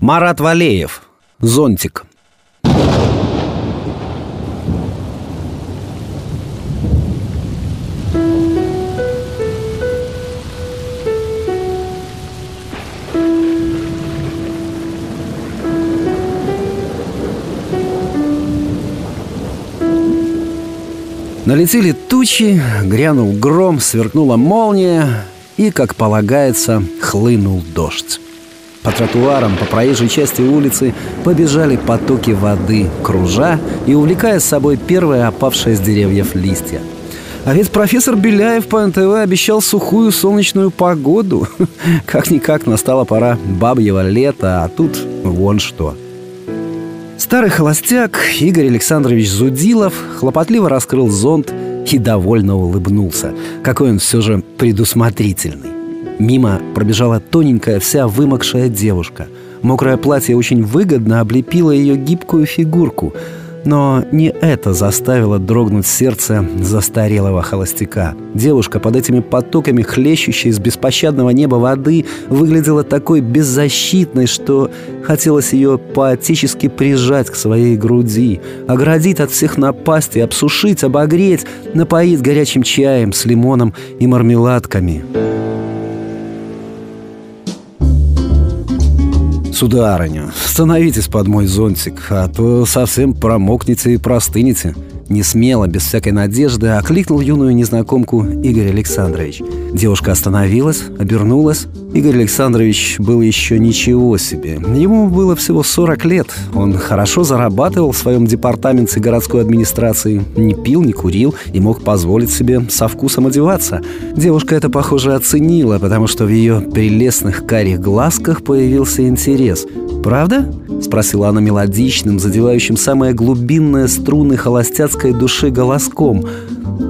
Марат Валеев. Зонтик. Налетели тучи, грянул гром, сверкнула молния и, как полагается, хлынул дождь. По тротуарам, по проезжей части улицы побежали потоки воды, кружа и увлекая с собой первые опавшие с деревьев листья. А ведь профессор Беляев по НТВ обещал сухую солнечную погоду. Как-никак настала пора бабьего лета, а тут вон что – Старый холостяк Игорь Александрович Зудилов хлопотливо раскрыл зонт и довольно улыбнулся. Какой он все же предусмотрительный. Мимо пробежала тоненькая, вся вымокшая девушка. Мокрое платье очень выгодно облепило ее гибкую фигурку – но не это заставило дрогнуть сердце застарелого холостяка. Девушка под этими потоками хлещущей из беспощадного неба воды выглядела такой беззащитной, что хотелось ее поотечески прижать к своей груди, оградить от всех напастей, обсушить, обогреть, напоить горячим чаем с лимоном и мармеладками. «Сударыня, становитесь под мой зонтик, а то совсем промокнете и простынете». Не смело, без всякой надежды, окликнул юную незнакомку Игорь Александрович. Девушка остановилась, обернулась. Игорь Александрович был еще ничего себе. Ему было всего 40 лет. Он хорошо зарабатывал в своем департаменте городской администрации, не пил, не курил и мог позволить себе со вкусом одеваться. Девушка это, похоже, оценила, потому что в ее прелестных карих глазках появился интерес. «Правда?» — спросила она мелодичным, задевающим самые глубинные струны холостяцкой души голоском.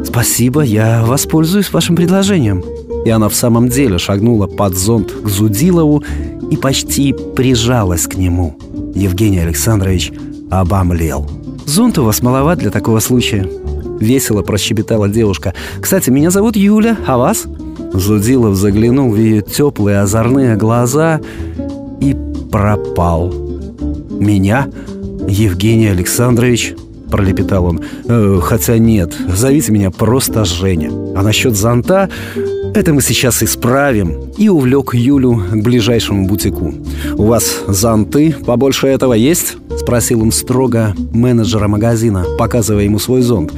«Спасибо, я воспользуюсь вашим предложением». И она в самом деле шагнула под зонт к Зудилову и почти прижалась к нему. Евгений Александрович обомлел. «Зонт у вас маловат для такого случая», — весело прощебетала девушка. «Кстати, меня зовут Юля, а вас?» Зудилов заглянул в ее теплые озорные глаза и пропал. «Меня? Евгений Александрович?» — пролепетал он. «Э, «Хотя нет, зовите меня просто Женя. А насчет зонта это мы сейчас исправим». И увлек Юлю к ближайшему бутику. «У вас зонты побольше этого есть?» — спросил он строго менеджера магазина, показывая ему свой зонт.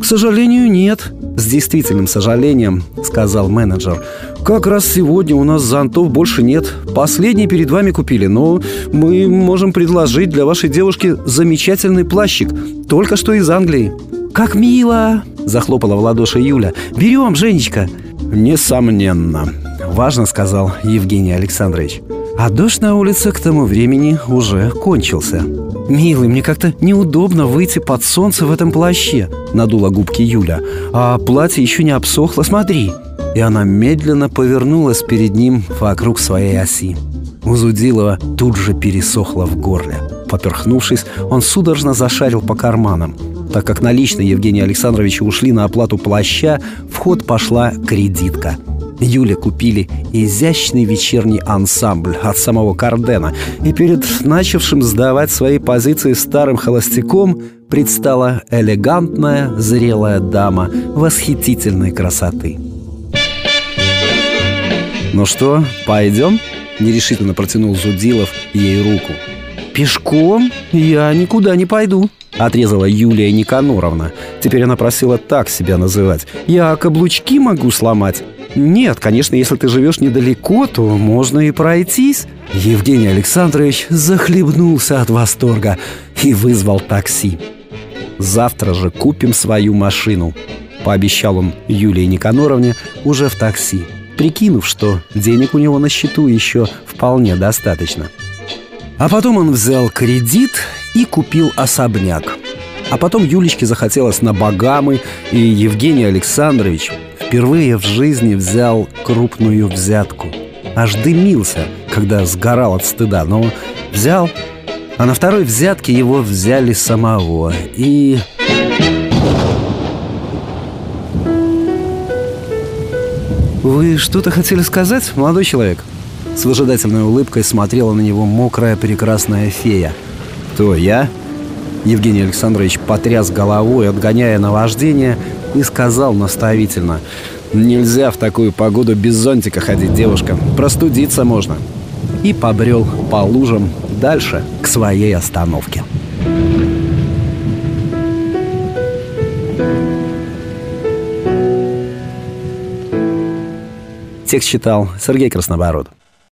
«К сожалению, нет», — с действительным сожалением сказал менеджер. «Как раз сегодня у нас зонтов больше нет. Последний перед вами купили, но мы можем предложить для вашей девушки замечательный плащик, только что из Англии». «Как мило!» – захлопала в ладоши Юля. «Берем, Женечка!» «Несомненно», – важно сказал Евгений Александрович. А дождь на улице к тому времени уже кончился. «Милый, мне как-то неудобно выйти под солнце в этом плаще», — надула губки Юля. «А платье еще не обсохло, смотри». И она медленно повернулась перед ним вокруг своей оси. У Зудилова тут же пересохло в горле. Поперхнувшись, он судорожно зашарил по карманам. Так как наличные Евгения Александровича ушли на оплату плаща, в ход пошла кредитка – Юле купили изящный вечерний ансамбль от самого Кардена, и перед начавшим сдавать свои позиции старым холостяком предстала элегантная, зрелая дама восхитительной красоты. «Ну что, пойдем?» — нерешительно протянул Зудилов ей руку. «Пешком я никуда не пойду», — отрезала Юлия Никаноровна. Теперь она просила так себя называть. «Я каблучки могу сломать». Нет, конечно, если ты живешь недалеко, то можно и пройтись. Евгений Александрович захлебнулся от восторга и вызвал такси. Завтра же купим свою машину, пообещал он Юлии Никаноровне уже в такси, прикинув, что денег у него на счету еще вполне достаточно. А потом он взял кредит и купил особняк. А потом Юлечке захотелось на Багамы, и Евгений Александрович впервые в жизни взял крупную взятку. Аж дымился, когда сгорал от стыда, но взял. А на второй взятке его взяли самого. И... «Вы что-то хотели сказать, молодой человек?» С выжидательной улыбкой смотрела на него мокрая прекрасная фея. «Кто, я?» Евгений Александрович потряс головой, отгоняя наваждение, и сказал наставительно «Нельзя в такую погоду без зонтика ходить, девушка. Простудиться можно». И побрел по лужам дальше к своей остановке. Текст читал Сергей Краснобород.